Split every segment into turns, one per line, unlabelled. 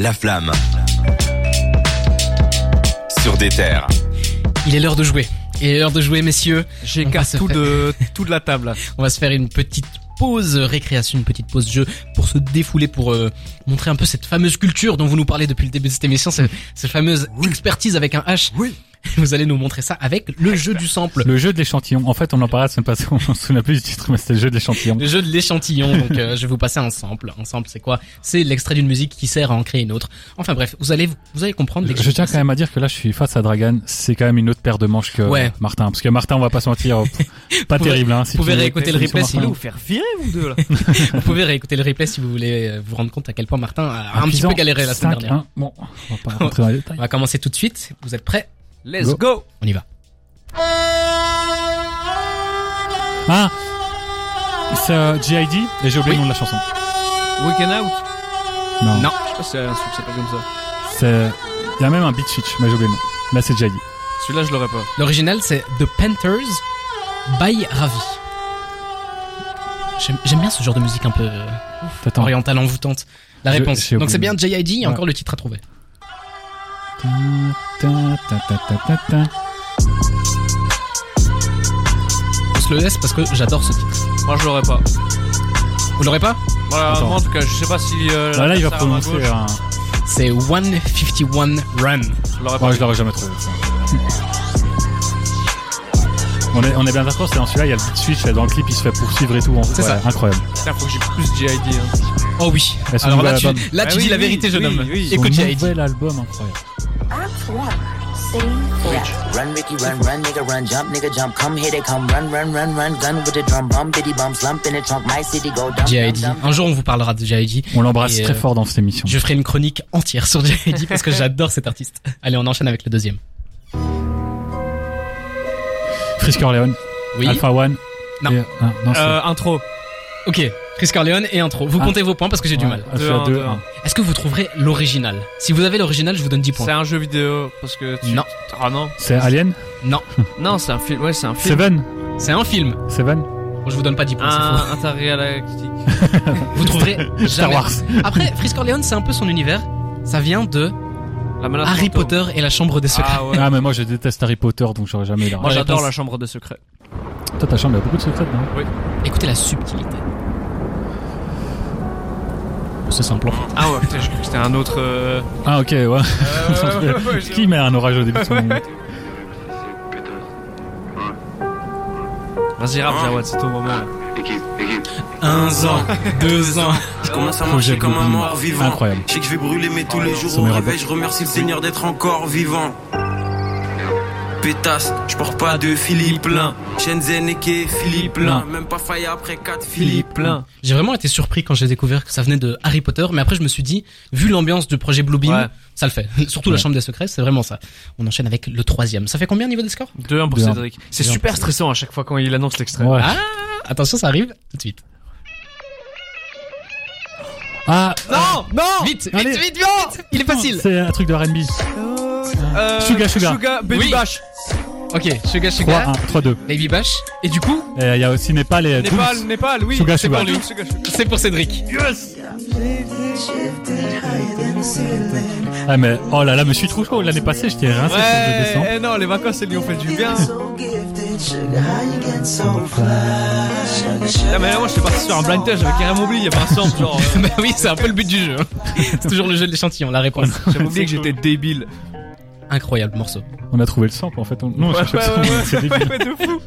La flamme. Sur des terres.
Il est l'heure de jouer. Il est l'heure de jouer, messieurs.
J'écarte tout
faire-
de, tout de la table.
On va se faire une petite pause récréation, une petite pause jeu pour se défouler, pour euh, montrer un peu cette fameuse culture dont vous nous parlez depuis le début de cette émission, cette, cette fameuse expertise avec un H.
Oui.
Vous allez nous montrer ça avec le jeu du sample.
Le jeu de l'échantillon. En fait, on en parlait la semaine passée, on s'en souvient plus du titre, mais c'était le jeu de l'échantillon.
Le jeu de l'échantillon, donc euh, je vais vous passer un sample. Un sample, c'est quoi? C'est l'extrait d'une musique qui sert à en créer une autre. Enfin bref, vous allez vous allez comprendre. que
Je tiens quand même à dire que là, je suis face à Dragan. C'est quand même une autre paire de manches que
Ouais.
Martin. Parce que Martin, on va pas se mentir, euh, pas
Vous pouvez-
terrible. Hein, si
vous pouvez
tu-
réécouter le replay si
Vous faire virer, vous deux, là.
Vous pouvez réécouter le replay si vous voulez euh, vous rendre compte à quel point Martin a un petit peu galéré la semaine
5-1.
dernière.
Bon, on va pas rentrer dans les détails.
On va commencer tout de suite. Vous êtes prêts?
Let's
Go.
go.
On y va.
Ah C'est euh, G.I.D. et j'ai oublié
Oui.
le nom de la chanson.
Weekend out.
Non.
Non.
Je sais pas si c'est un truc qui s'appelle comme ça.
C'est... Il y a même un beat switch, mais j'ai oublié le nom. Là, c'est G.I.D.
Celui-là, je l'aurais pas.
L'original c'est The Panthers by Ravi. J'aime j'aime bien ce genre de musique un peu euh, orientale envoûtante. La réponse. Donc c'est bien. J.I.D. et
Ouais.
encore le titre à trouver. On se le laisse parce que j'adore ce titre.
Moi, je l'aurais pas.
Vous l'aurez pas?
Voilà,
Attends.
moi, en tout cas, je sais pas si. Euh,
Bah, là, il va prononcer un...
C'est 151 Run.
Je l'aurais pas.
Ouais, je l'aurais jamais trouvé. ça. On est, on est bien d'accord, c'est dans celui-là, il y a le beat switch, dans le clip, il se fait poursuivre et tout. en-
C'est
ouais,
ça.
Incroyable.
Putain, faut que j'ai plus G.I.D. Hein.
Oh oui. Alors là tu,
Ah oui,
dis la
oui,
vérité jeune
oui,
homme.
oui.
Écoute
Son
J.I.D.
nouvel album, incroyable.
Run, Ricky, run, run, nigga, run, jump, nigga, jump. Come here, they come, run, run, run, run. Gun with the drum, bum, biddy, bum, slump in the trunk. My city go dump,
J.I.D. Un jour on vous parlera de J.I.D.
On l'embrasse très
euh,
fort dans cette émission.
Je ferai une chronique entière sur J.I.D. parce que j'adore cet artiste. Allez, on enchaîne avec le deuxième.
Orleans,
Oui.
Alpha One.
Non.
et- ah, non,
Euh, intro.
Ok. Chris Corleone et intro. Vous
Ah.
comptez vos points parce que j'ai du mal.
Alpha
Deux, un,
2,
deux, un.
Est-ce que vous trouverez l'original Si vous avez l'original, je vous donne 10 points.
C'est un jeu vidéo parce que tu...
Non.
Ah non.
C'est Alien
Non.
Non, c'est un film. Ouais, c'est un film.
Seven
C'est un film.
Seven
Bon, je vous donne pas 10 points,
Un intergalactique.
Vous trouverez jamais.
Star Wars.
Après, Chris Corleone, c'est un peu son univers. Ça vient de
La menace
Harry
fantôme.
Potter et la chambre des secrets.
Ah ouais.
Ah, mais moi je déteste Harry Potter, donc j'aurais jamais la
Moi, j'adore la chambre des secrets.
Toi, ta chambre, il y a beaucoup de secrets dedans.
Écoutez la subtilité. C'est simple. en fait.
Ah ouais, putain, j'ai cru que c'était un autre. euh,
Ah, ok, ouais.
ouais, ouais, ouais,
Qui met un orage au début de son
Vas-y, rap, Jawad, c'est ton moment. là.
Un an, deux ans.
Je commence à
Projet
marcher comme un mort vivant.
Incroyable.
Je sais que je vais brûler, mais tous les jours au réveil, je remercie le Seigneur d'être encore vivant. Pétasse, je porte pas de Philippe plein. Shenzhen et Ké, Philippe plein. Même pas failli après 4 Philippe plein.
J'ai vraiment été surpris quand j'ai découvert que ça venait de Harry Potter, mais après je me suis dit, vu l'ambiance du projet Bluebeam,
Ouais.
ça le fait. Surtout la chambre des secrets, c'est vraiment ça. On enchaîne avec le troisième. Ça fait combien au niveau des scores?
2-1 pour
Deux, un.
Cédric. C'est super stressant à chaque fois quand il annonce l'extrait.
Ouais.
Ah, attention, ça arrive tout de suite.
Ah,
Non, non
Vite, vite,
Allez.
vite, vite, Il est facile.
c'est un truc de R&B.
Euh,
Suga, Suga.
Baby
Oui.
Bash.
Ok, Suga
3,
Suga,
1, 3, 2.
Baby Bash. Et du coup,
il y a aussi Népal et
Népal,
Dooms.
Népal, oui.
Suga,
c'est
Suga.
c'est pour Cédric.
Ah, mais, oh là là, me suis trop chaud. L'année passée, j'étais rincé
Ouais,
décembre.
eh non, les vacances, elles lui ont fait du bien. Ah, mais là, moi, je suis parti sur un blind test, j'avais carrément oublié, il y avait un sample, genre. euh,
bah oui, c'est un peu le but du jeu. hein. C'est toujours le jeu de l'échantillon, la réponse.
J'avais oublié que j'étais débile.
Incroyable morceau.
On a trouvé le sample, en fait. On... Non, on
Ouais, ouais,
le sample,
ouais,
c'est
ouais, ouais, de fou.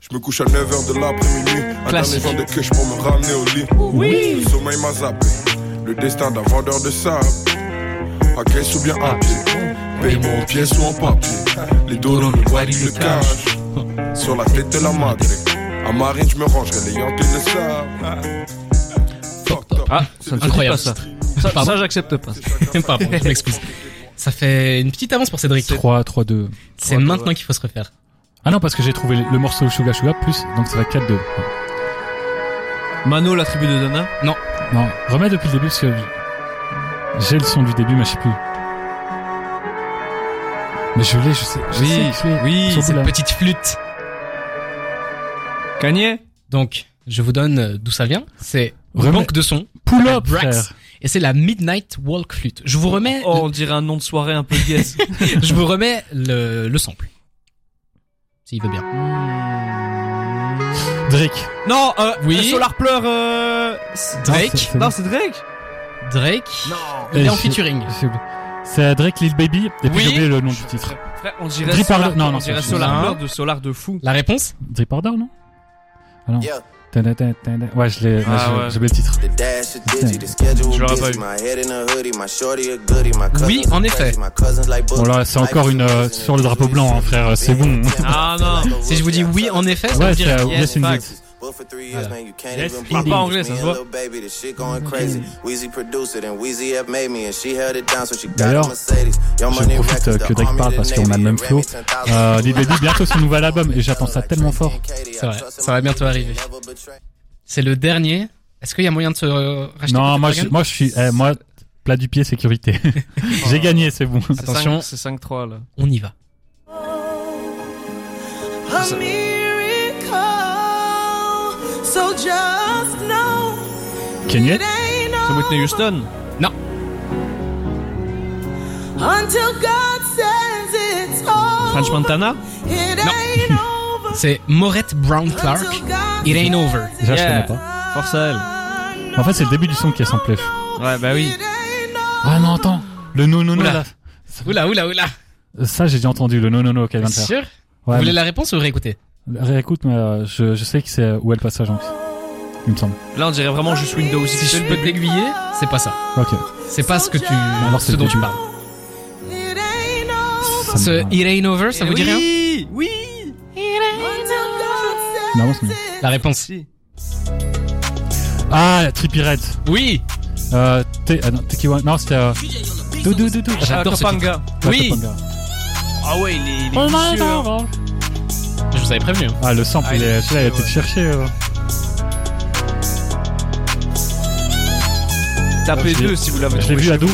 Je me couche à 9h de l'après-midi. Un
Classique.
dernier vent de queues pour me ramener au lit. Oui. Le sommeil m'a zappé. Le destin d'un vendeur de sable. À ou bien à pied. Paye-moi en pièces ou en papier. Les dos dans le bois le cash. Sur la tête de la madre. À Marine, je me rangerai les Yankees le savent. Fuck top.
Ah, ça
Incroyable.
pas ça. Ça, ça, j'accepte pas.
Pardon, je m'excuse. Ça fait une petite avance pour Cédric.
3, 3, 2.
C'est maintenant
ouais.
qu'il faut se refaire.
Ah non, parce que j'ai trouvé le morceau Suga Suga plus, donc ça va 4, 2.
Mano, la tribu de Dana?
Non, remets depuis le début parce que j'ai le son du début, mais je sais plus. Mais je l'ai, je sais. Je
Oui,
sais que
oui,
Cette
là.
petite flûte.
Kanye
Donc, je vous donne euh, d'où ça vient. C'est banque de son.
Pull up,
Brax.
frère.
et c'est la Midnight Walk Flute. Je vous remets,
Oh, on dirait un nom de soirée un peu guess.
je vous remets le, le sample. S'il veut bien.
Drake.
non, euh,
Oui.
Solar Pleur, euh...
Drake,
Non, c'est Drake.
Drake,
Non.
il est en
je-
featuring.
C'est Drake Lil Baby. Et puis
Oui.
j'ai oublié le nom du titre.
Frère, on dirait
Drip
Solar,
non, non,
on dirait Solar de Solar de fou.
La réponse
Drip Order, non Ah non.
Yeah.
Ouais, je l'ai,
Ah ouais.
le titre.
Je l'aurais pas eu.
Oui, en effet.
Bon, là, c'est encore une, euh, sur le drapeau blanc, hein, frère, c'est bon.
Ah non.
Si je vous dis oui, en effet, ça
Ouais,
veut
c'est
dire
yes,
Yes Indeed.
facts.
But for three
Voilà.
years, man, you can't
Yes,
even
parle
believe
pas anglais,
it.
ça
Me
se
and
voit.
Lil Baby, this shit going crazy. Weezy produced it and Weezy helped made me and she held it down so she got a
D'ailleurs, je profite, que Drake parle parce qu'on a le même flow.
Remy, 10,000
Euh, Lil Baby, bientôt son nouvel album et j'attends ça tellement fort.
C'est vrai, ça va bientôt arriver. C'est le dernier. Est-ce qu'il y a moyen de se racheter
Non, moi, je,
gamme
moi, je suis, eh, moi, plat du pied, sécurité. J'ai gagné, c'est bon.
C'est
Attention.
cinq- C'est 5-3 là.
On y va.
So just know
Kanye
it ain't
C'est Whitney Houston?
until God says it's over.
French Montana?
It
Non.
ain't over.
C'est Maurette Brown Clark.
until God
It ain't over.
Déjà, je
Yeah.
connais pas.
Force à elle.
En fait, c'est le début du son qui est samplé.
Ouais, bah oui.
It ain't over.
Ah non, attends. Le non, non, non,
Oula.
là.
Oula, oula, oula.
Ça, j'ai déjà entendu, le non, non, non qu'elle vient de
Sûr?
Faire.
Vous
Ouais,
voulez
mais-
la réponse ou réécouter
Réécoute, mais euh, je, je sais que c'est où est le passage, donc. Il me semble.
Là, on dirait vraiment juste Windows.
Si je peux t'aiguiller, c'est pas ça.
Ok.
C'est pas ce que tu,
Alors, c'est
ce dont tu parles.
Ça
Ce. It ain't over, ça vous dit rien?
Oui,
Non, c'est.
La réponse.
Si.
Ah, Trippie Red.
Oui.
Euh, T- ah non, Tiki One. Non, c'était, euh, Dou, dou, dou, dou.
J'adore ce.
Ouais,
Oui.
Ah ouais, il est, il
vous avais prévenu. hein.
Ah, le sample,
Ah,
il
il est
celui-là, il a été
ouais.
cherché. euh.
Tapez deux si vous l'avez
Je l'ai vu à Dour,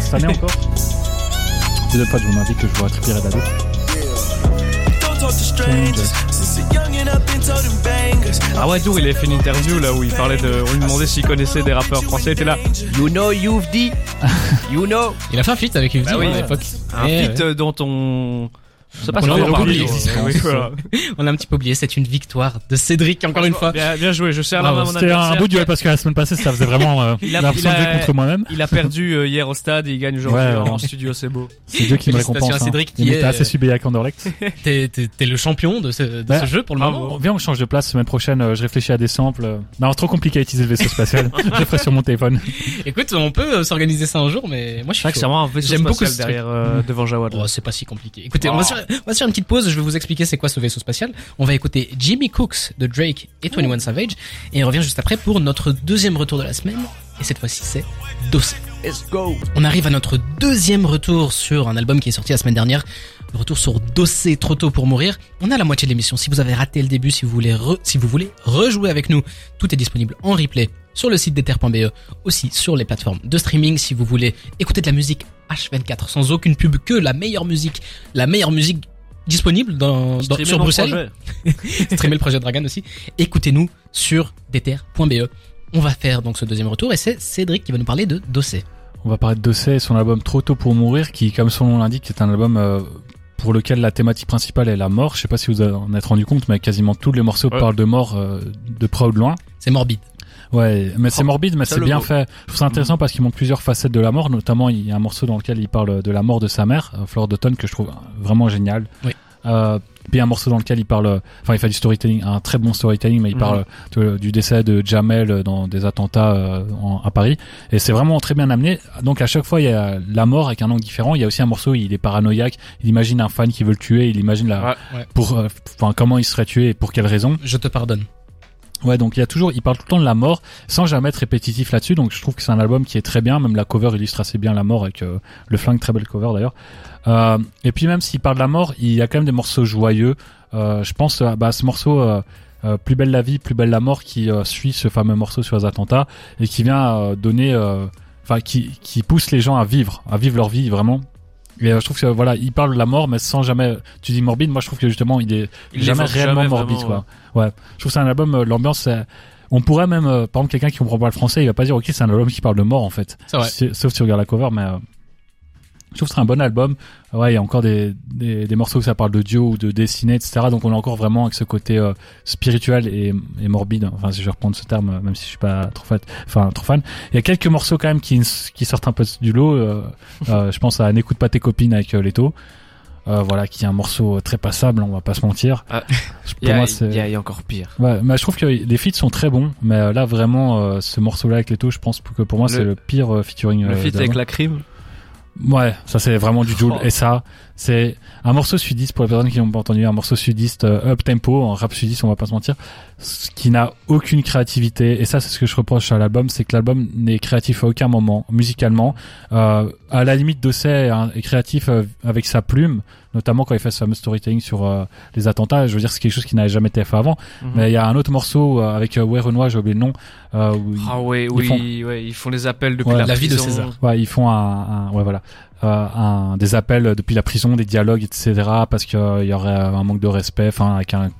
cette année encore. Deuxième fois, je vous m'invite que je vois Trippie Red à Dour.
Ah ouais, Dour, il avait fait une interview là où il parlait de. On lui demandait s'il connaissait des rappeurs français. Il était là. You know you've dit. You know.
Il a fait un feat avec Yves
Bah oui.
à l'époque.
Un
Eh,
feat
ouais.
euh, dont on. Je sais pas
On a
on en
oublié
parle.
l'existence.
Oui, voilà.
On a un petit peu oublié, c'est une victoire de Cédric encore une fois.
Bien, bien joué, je main à mon
C'était un beau duel parce que la semaine passée, ça faisait vraiment euh,
Il a-
l'impression
il
de
a-
jouer contre moi-même.
Il a perdu euh, hier au stade et il gagne aujourd'hui
Ouais,
en
ouais.
en studio, c'est beau.
C'est Dieu qui me récompense.
à Cédric
hein.
qui
Il
est,
était assez subé avec Anderlecht.
T'es, le champion de ce, de
Bah,
ce jeu pour le
bravo.
moment.
Viens, on change de place semaine prochaine. euh, Je réfléchis à des samples. Non, c'est trop compliqué à utiliser le vaisseau spatial. je le ferai sur mon téléphone.
Écoute, on peut euh, s'organiser ça un jour, mais moi je suis
C'est vrai que c'est
chaud.
vraiment un vaisseau
J'aime beaucoup ce
derrière devant Jawad.
Oh, c'est pas si compliqué. Écoutez, on, va se faire, on va se faire une petite pause. Je vais vous expliquer c'est quoi ce vaisseau spatial. On va écouter Jimmy Cooks de Drake et 21 Savage. Et on revient juste après pour notre deuxième retour de la semaine. Et cette fois-ci, c'est Dossé.
Let's go.
On arrive à notre deuxième retour sur un album qui est sorti la semaine dernière. Le retour sur Dossé, trop tôt pour mourir. On a la moitié de l'émission. Si vous avez raté le début, si vous voulez re- si vous voulez rejouer avec nous, tout est disponible en replay sur le site d'ether.be, aussi sur les plateformes de streaming. Si vous voulez écouter de la musique H24 sans aucune pub, que la meilleure musique, la meilleure musique disponible dans, dans-
Streamer
sur Bruxelles streamer le projet Dragon aussi. Écoutez-nous sur d'ether.be. On va faire donc ce deuxième retour et c'est Cédric qui va nous parler de Dossé.
On va parler de Dossé et son album Trop tôt pour mourir, qui, comme son nom l'indique, est un album euh, pour lequel la thématique principale est la mort. Je sais pas si vous en êtes rendu compte, mais quasiment tous les morceaux
Ouais.
parlent de mort euh, de près ou de loin.
C'est morbide.
Ouais, mais c'est morbide, mais c'est bien
mot.
fait. Je trouve ça intéressant parce qu'il montre plusieurs facettes de la mort. Notamment, il y a un morceau dans lequel il parle de la mort de sa mère, euh, Flore d'automne, que je trouve vraiment génial.
Oui.
Euh, puis un morceau dans lequel il parle, enfin, il fait du storytelling, un très bon storytelling, mais il
Mhm.
parle de- du décès de Jamel dans des attentats euh, en- à Paris. Et c'est vraiment très bien amené. Donc à chaque fois, il y a la mort avec un angle différent. Il y a aussi un morceau où il est paranoïaque. Il imagine un fan qui veut le tuer. Il imagine la,
Ouais.
Ouais.
pour, euh, enfin, comment il serait tué et pour quelle raison.
Je te pardonne.
Ouais, donc il y a toujours, il parle tout le temps de la mort, sans jamais être répétitif là-dessus. Donc je trouve que c'est un album qui est très bien. Même la cover illustre assez bien la mort avec euh, le flingue, très belle cover d'ailleurs. Euh, et puis même s'il parle de la mort, il y a quand même des morceaux joyeux. Euh, je pense à bah, ce morceau euh, euh, Plus belle la vie, plus belle la mort qui euh, suit ce fameux morceau sur les attentats et qui vient euh, donner, euh, enfin qui qui pousse les gens à vivre, à vivre leur vie vraiment. Et euh, je trouve que voilà, il parle de la mort, mais sans jamais. Tu dis morbide, moi je trouve que justement il est
Il
jamais réellement
jamais
morbide
vraiment,
quoi. Ouais. Je trouve que c'est un album, euh, l'ambiance, c'est- On pourrait même, euh, par exemple, quelqu'un qui comprend pas le français, il va pas dire ok, c'est un album qui parle de mort en fait.
C'est vrai.
Sauf si tu regardes la cover, mais euh, je trouve que c'est un bon album. Ouais, il y a encore des, des, des morceaux où ça parle de Dieu ou de dessiner, etc. Donc on est encore vraiment avec ce côté euh, spirituel et, et morbide. Enfin, si je vais reprendre ce terme, même si je suis pas trop fan. Enfin, trop fan. Il y a quelques morceaux quand même qui, qui sortent un peu du lot. euh, euh, je pense à N'écoute pas tes copines avec Leto. Euh, voilà, qui est un morceau très passable, on va pas se mentir.
Ah, Il y, a-
moi,
il
c'est.
y a- il y a encore pire.
Ouais, mais je trouve que les feats sont très bons, mais là vraiment euh, ce morceau-là avec Leto, je pense que pour moi c'est le pire featuring.
Le feat avec la crime.
Ouais, ça c'est vraiment du Joule.
Oh.
Et ça, c'est un morceau sudiste pour les personnes qui n'ont pas entendu, un morceau sudiste euh, up tempo, en rap sudiste, on va pas se mentir, ce qui n'a aucune créativité. Et ça, c'est ce que je reproche à l'album, c'est que l'album n'est créatif à aucun moment, musicalement. Euh, à la limite, Dosset hein, est créatif euh, avec sa plume, notamment quand il fait ce fameux storytelling sur euh, les attentats. Je veux dire, c'est quelque chose qui n'avait jamais été fait avant.
Mhm.
Mais il y a un autre morceau euh, avec euh, Ouais Renoir, j'ai oublié le nom, euh,
Ah ouais,
ils
oui,
font-
ouais, ils font les appels depuis
Ouais.
la,
La vie de. César.
Ouais, ils font un, un ouais voilà, un des appels depuis la prison, des dialogues, etc. Parce qu'il y aurait un manque de respect, enfin avec un.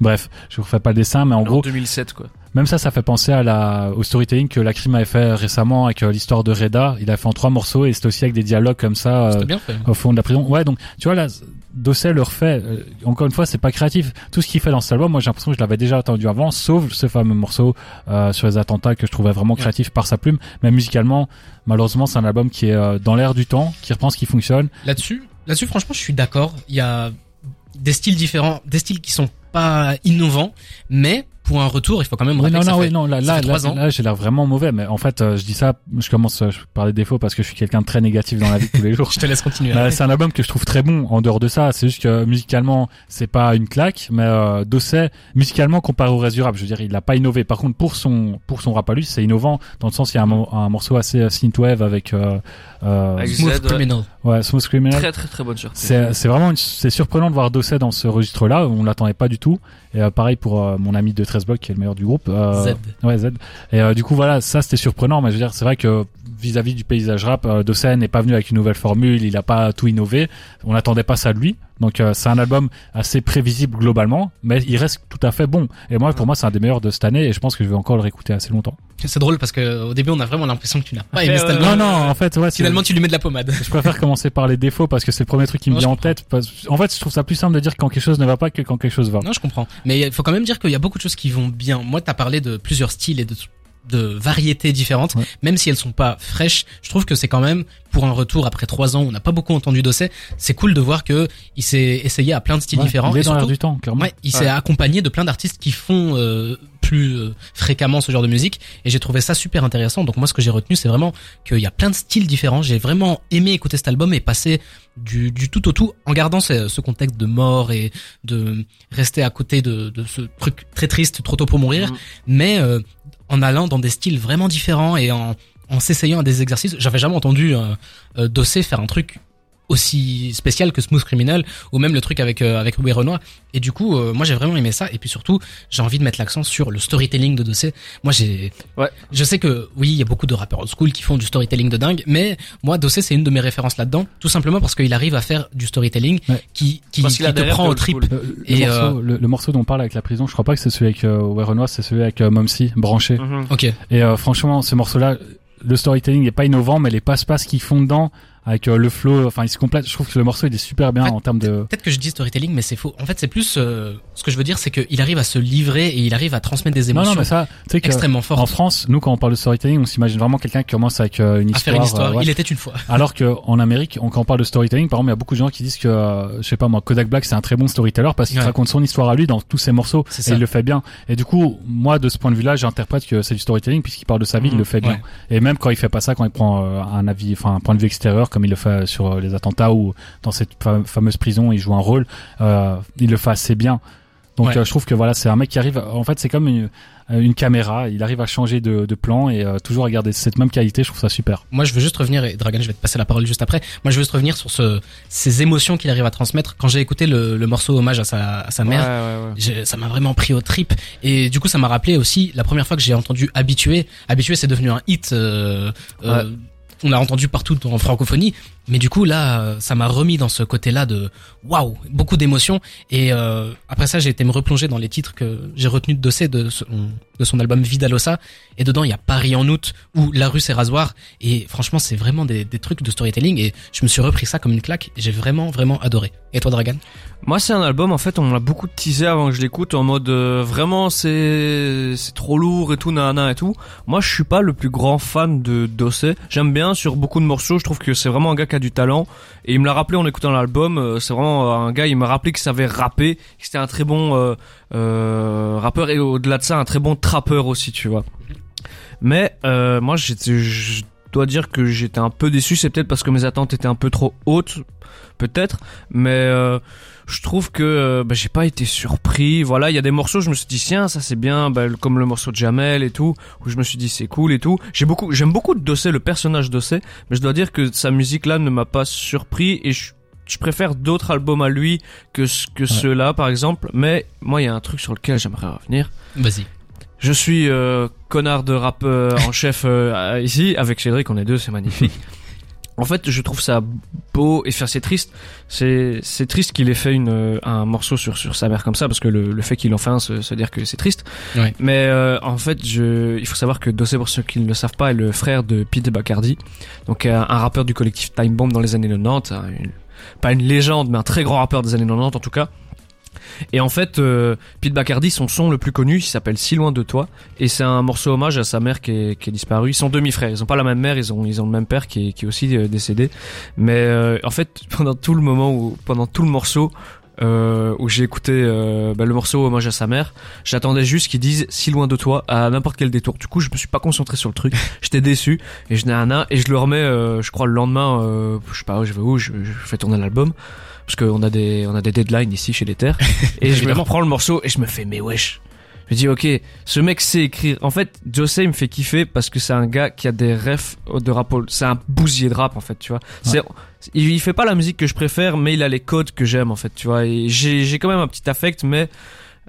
Bref, je vous refais pas le dessin, mais en
En
gros,
2007 quoi.
même ça, ça fait penser à la au storytelling que la crime avait fait récemment avec euh, l'histoire de Reda. Il a fait en trois morceaux et c'était aussi avec des dialogues comme ça. euh,
C'était bien fait.
au fond de la prison. Ouais, donc tu vois là, Dosset le refait. Euh, encore une fois, c'est pas créatif. Tout ce qu'il fait dans cet album, moi j'ai l'impression que je l'avais déjà entendu avant, sauf ce fameux morceau euh, sur les attentats que je trouvais vraiment créatif par sa plume. Mais musicalement, malheureusement, c'est un album qui est euh, dans l'air du temps, qui reprend ce qui fonctionne.
Là-dessus, là-dessus, franchement, je suis d'accord. Il y a des styles différents, des styles qui sont pas innovants, mais pour un retour, il faut quand même
Oui, non,
que ça
non,
fait-
oui, non, là,
ça
là,
fait
là,
trois ans.
là, j'ai l'air vraiment mauvais. Mais en fait, euh, je dis ça, je commence, euh, je parle des défauts parce que je suis quelqu'un de très négatif dans la vie de tous les jours.
Je te laisse continuer.
Bah, c'est un album que je trouve très bon en dehors de ça. C'est juste que musicalement, c'est pas une claque, mais euh, Dosset, musicalement comparé au reste du rap, je veux dire, il n'a pas innové. Par contre, pour son pour son rap à lui, c'est innovant dans le sens il y a un, mo- un morceau assez euh, synthwave avec euh, euh,
Avec
Smooth
Z.
Criminal.
ouais, Smooth Criminal.
Très très très bonne surprise.
C'est vraiment une- c'est surprenant de voir Dosset dans ce registre-là. On l'attendait pas du tout. Et euh, pareil pour euh, mon ami de 13 blocs qui est le meilleur du groupe. euh,
Z.
Ouais, Z. Et du coup, voilà, ça c'était surprenant, mais je veux dire, c'est vrai que vis-à-vis du paysage rap, Dossen n'est pas venu avec une nouvelle formule, il a pas tout innové. On n'attendait pas ça de lui. Donc c'est un album assez prévisible globalement, mais il reste tout à fait bon. Et moi, pour moi, c'est un des meilleurs de cette année, et je pense que je vais encore le réécouter assez longtemps.
C'est drôle parce que au début, on a vraiment l'impression que tu n'as pas aimé cet album.
Non, non, en fait, ouais,
Finalement, tu lui mets de la pommade.
je préfère commencer par les défauts parce que c'est le premier truc qui me
Non,
vient en tête. parce- En fait, je trouve ça plus simple de dire quand quelque chose ne va pas que quand quelque chose va.
Non, je comprends. Mais il faut quand même dire qu'il y a beaucoup de choses qui vont bien. Moi, t'as parlé de plusieurs styles et de, de variétés différentes.
Ouais.
Même si elles sont pas fraîches, je trouve que c'est quand même, pour un retour après trois ans, on n'a pas beaucoup entendu Dosset. C'est cool de voir que il s'est essayé à plein de styles
Ouais,
différents.
il est
et
dans l'air
surtout,
du temps, clairement.
ouais, il s'est accompagné de plein d'artistes qui font euh, plus euh, fréquemment ce genre de musique. Et j'ai trouvé ça super intéressant. Donc moi, ce que j'ai retenu, c'est vraiment qu'il y a plein de styles différents. J'ai vraiment aimé écouter cet album et passer du, du tout au tout en gardant ce, ce contexte de mort et de rester à côté de, de ce truc très triste, trop tôt pour mourir,
Mhm.
mais euh, en allant dans des styles vraiment différents et en, en s'essayant à des exercices. J'avais jamais entendu euh, euh, Dossé faire un truc aussi spécial que Smooth Criminal ou même le truc avec euh, avec Louis Renoir et du coup euh, moi j'ai vraiment aimé ça et puis surtout j'ai envie de mettre l'accent sur le storytelling de Dossé moi j'ai
Ouais.
je sais que oui il y a beaucoup de rappeurs old school qui font du storytelling de dingue mais moi Dossé c'est une de mes références là-dedans tout simplement parce qu'il arrive à faire du storytelling
Ouais.
qui qui, qui te prend au trip.
Euh, le,
Et,
morceau, le, le morceau dont on parle avec la prison, je crois pas que c'est celui avec euh, Ouais Renoir, c'est celui avec euh, Mumsy, branché.
Mhm.
ok
Et euh, franchement, ce morceau-là, le storytelling est pas innovant, mais les passe-passe qu'ils font dedans, avec euh, le flow, enfin, il se complète. Je trouve que le morceau il est super bien
En fait,
en termes de.
Peut-être que je dis storytelling, mais c'est faux. En fait, c'est plus euh, ce que je veux dire, c'est qu'il arrive à se livrer et il arrive à transmettre des
Non,
émotions
non, mais ça, tu sais que
extrêmement
en
fortes.
France, nous quand on parle de storytelling, on s'imagine vraiment quelqu'un qui commence avec euh, une
à faire
histoire.
une histoire.
euh, ouais.
Il était une fois.
Alors que en Amérique, on- quand on parle de storytelling, par exemple, il y a beaucoup de gens qui disent que, euh, je sais pas moi, Kodak Black c'est un très bon storyteller parce qu'il
Ouais.
raconte son histoire à lui dans tous ses morceaux et il le fait bien. Et du coup, moi de ce point de vue-là, j'interprète que c'est du storytelling puisqu'il parle de sa vie, il le fait bien. Et même quand il fait pas ça, quand il prend un avis, enfin un point de vue extérieur, comme il le fait sur euh, les attentats ou dans cette fa- fameuse prison, il joue un rôle, euh, il le fait assez bien. Donc
Ouais.
euh, je trouve que voilà, c'est un mec qui arrive. En fait, c'est comme une, une caméra. Il arrive à changer de, de plan et euh, toujours à garder cette même qualité. Je trouve ça super.
Moi, je veux juste revenir, et Dragon, je vais te passer la parole juste après. Moi, je veux juste revenir sur ce, ces émotions qu'il arrive à transmettre. Quand j'ai écouté le, le morceau hommage à sa, à sa
Ouais,
mère,
ouais, ouais.
j'ai- ça m'a vraiment pris au trip et du coup ça m'a rappelé aussi la première fois que j'ai entendu habitué habitué c'est devenu un hit euh, euh, on l'a entendu partout en francophonie Mais du coup là, ça m'a remis dans ce côté-là de waouh, beaucoup d'émotions. Et euh, après ça, j'ai été me replonger dans les titres que j'ai retenus de Dossé de son, album Vidalosa. Et dedans, il y a Paris en août ou La rue c'est rasoir. Et franchement, c'est vraiment des, trucs de storytelling. Et je me suis repris ça comme une claque. J'ai vraiment vraiment adoré. Et toi, Dragan?
Moi, c'est un album, en fait, on m'a beaucoup teasé avant que je l'écoute, en mode, euh, vraiment, c'est, trop lourd et tout, nanana et tout. Moi, je suis pas le plus grand fan de Dossé. J'aime bien sur beaucoup de morceaux, je trouve que c'est vraiment un gars du talent. Et il me l'a rappelé en écoutant l'album, euh, c'est vraiment un gars, il m'a rappelé qu'il savait rapper, que c'était un très bon euh, euh, rappeur et au-delà de ça, un très bon trappeur aussi, tu vois. Mais euh, moi, je dois dire que j'étais un peu déçu. C'est peut-être parce que mes attentes étaient un peu trop hautes, peut-être. Mais euh, je trouve que euh, bah, j'ai pas été surpris. Voilà, il y a des morceaux, je me suis dit tiens, ça c'est bien, bah, comme le morceau de Jamel et tout, où je me suis dit c'est cool et tout. J'ai beaucoup, j'aime beaucoup Dossé, le personnage Dossé, mais je dois dire que sa musique là ne m'a pas surpris et je je préfère d'autres albums à lui que ce- que ceux-là par exemple mais moi il y a un truc sur lequel j'aimerais revenir
Vas-y.
je suis euh, connard de rappeur en chef euh, ici avec Cédric, on est deux, c'est magnifique. En fait, je trouve ça beau et faire c'est triste. C'est c'est triste qu'il ait fait une euh, un morceau sur sur sa mère comme ça parce que le, le fait qu'il en fait un, se, se dire que c'est triste.
Ouais.
Mais euh, en fait, je il faut savoir que Dossé pour ceux qui ne le savent pas est le frère de Pete Bacardi, donc euh, un rappeur du collectif Time Bomb dans les années 90, hein, une- pas une légende mais un très grand rappeur des années 90 en tout cas. Et en fait, euh, Pete Bacardi, son son le plus connu, il s'appelle Si loin de toi, et c'est un morceau hommage à sa mère qui est, qui est disparue. Ils sont demi-frères, ils ont pas la même mère, ils ont ils ont le même père qui est, qui est aussi euh, décédé. Mais euh, en fait, pendant tout le moment où, pendant tout le morceau. Euh, où j'ai écouté euh, bah, le morceau hommage à sa mère, j'attendais juste qu'ils disent si loin de toi à n'importe quel détour. Du coup, je me suis pas concentré sur le truc, j'étais déçu et je n'ai un et je le remets, euh, je crois le lendemain, euh, je sais pas, je vais où, je, je fais tourner l'album parce qu'on a des on a des deadlines ici chez les terres. Et je me reprends le morceau et je me fais mais wesh. Je me dis ok ce mec sait écrire. En fait José me fait kiffer parce que c'est un gars qui a des refs de rap c'est un bousier de rap en fait tu vois. C'est il, il fait pas la musique que je préfère mais il a les codes que j'aime en fait tu vois. Et j'ai j'ai quand même un petit affect mais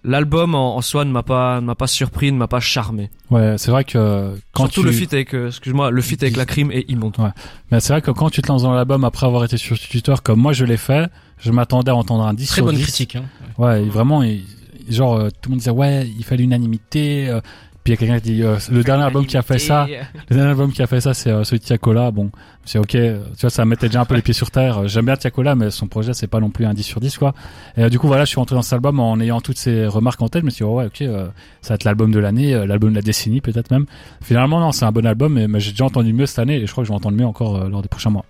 l'album en, en soi ne m'a pas ne m'a pas surpris ne m'a pas charmé
Ouais, c'est vrai que quand
surtout
tu...
le feat avec euh, excuse-moi le feat avec la crime est immonde
Mais c'est vrai que quand tu te lances dans l'album après avoir été sur Twitter comme moi je l'ai fait, je m'attendais à entendre un 10
Très
sur
bonne
10.
critique. Hein.
Ouais, et vraiment, il- genre euh, tout le monde disait ouais, il fallait l'unanimité. euh, puis il y a quelqu'un qui dit euh, le dernier album qui a fait ça, le dernier album qui a fait ça, c'est euh, celui de Tiakola. Bon, c'est ok, tu vois, ça mettait déjà un peu les pieds sur terre. Euh, J'aime bien Tiakola, mais son projet c'est pas non plus un 10 sur 10 quoi. Et euh, du coup voilà, je suis rentré dans cet album en ayant toutes ces remarques en tête. Je me suis dit oh, ouais, ok, euh, ça va être l'album de l'année, l'album de la décennie peut-être même. Finalement non, c'est un bon album, mais, mais j'ai déjà entendu mieux cette année et je crois que je vais entendre mieux encore euh, lors des prochains mois.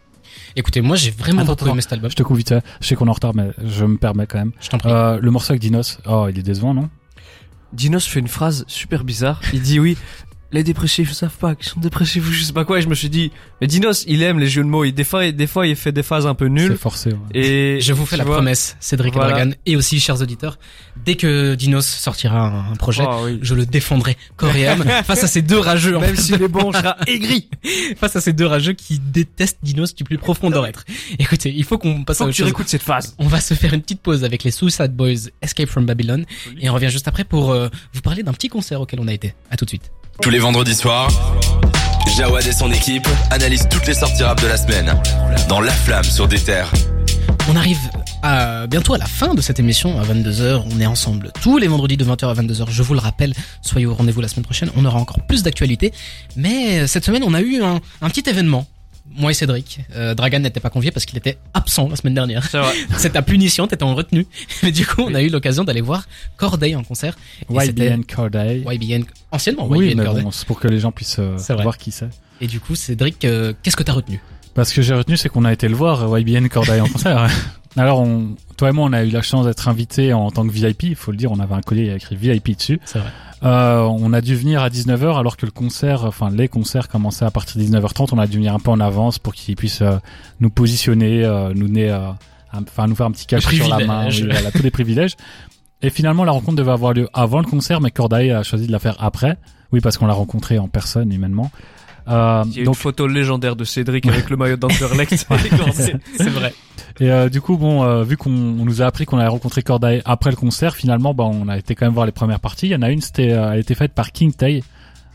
Écoutez, moi j'ai vraiment
Attends,
beaucoup aimé cet album.
Je te coupe vite, je sais qu'on est en retard, mais je me permets quand même.
Je t'en prie.
Euh, le morceau avec Dinos, oh il est décevant non?
Dinos fait une phrase super bizarre. Il dit oui, les dépressifs savent pas qu'ils sont dépressifs ou je sais pas quoi. Et je me suis dit, mais Dinos, il aime les jeux de mots. Il, des fois, des fois, il fait des phases un peu
C'est
nulles.
forcé. ouais.
Et
Je vous fais la
vois-
promesse, Cédric
Voilà.
Dragan, et aussi chers auditeurs, dès que Dinos sortira un, un projet,
Oh, oui.
je le défendrai corps et âme face à ces deux rageux. en
Même
fait.
s'il est bon, je serai aigri.
face à ces deux rageux qui détestent Dinos du plus profond de leur être. Écoutez, il faut qu'on passe
Faut
à
que
autre
tu
chose.
réécoutes cette phase.
On va se faire une petite pause avec les Suicide Boys Escape from Babylon et on revient juste après pour euh, vous parler d'un petit concert auquel on a été. À tout de suite.
Tous les vendredis soirs, Jawad et son équipe analysent toutes les sorties rap de la semaine dans La Flamme sur des terres.
On arrive à, bientôt à la fin de cette émission à 22h. On est ensemble tous les vendredis de 20h à 22h. Je vous le rappelle, soyez au rendez-vous la semaine prochaine. On aura encore plus d'actualités. Mais euh, cette semaine, on a eu un, un petit événement. Moi et Cédric, euh, Dragan n'était pas convié parce qu'il était absent la semaine dernière.
C'est
ta punition, t'étais en retenue. Mais du coup, on a eu l'occasion d'aller voir Corday en concert.
YBN Corday.
YBN, anciennement
Oui,
YBN
mais
Corday.
bon, c'est pour que les gens puissent euh, voir qui c'est.
Et du coup, Cédric, euh, qu'est-ce que t'as retenu?
Parce que j'ai retenu, c'est qu'on a été le voir, euh, YBN Corday en concert. Alors, on, toi et moi, on a eu la chance d'être invités en tant que VIP. Il faut le dire, on avait un collier écrit VIP dessus.
C'est vrai.
Euh, on a dû venir à 19h alors que le concert, enfin les concerts commençaient à partir de 19h30. On a dû venir un peu en avance pour qu'ils puissent euh, nous positionner, euh, nous donner, euh, enfin nous faire un petit cachet sur la main, oui, voilà, tous les privilèges. Et finalement, la rencontre devait avoir lieu avant le concert, mais Corday a choisi de la faire après. Oui, parce qu'on l'a rencontré en personne, humainement. Euh,
Il y a une
donc,
photo légendaire de Cédric avec le maillot d'Anderlecht.
C'est vrai.
Et euh, du coup, bon, euh, vu qu'on on nous a appris qu'on avait rencontré Corday après le concert, finalement, bah, on a été quand même voir les premières parties. Il y en a une, c'était, euh, elle a été faite par King Tay,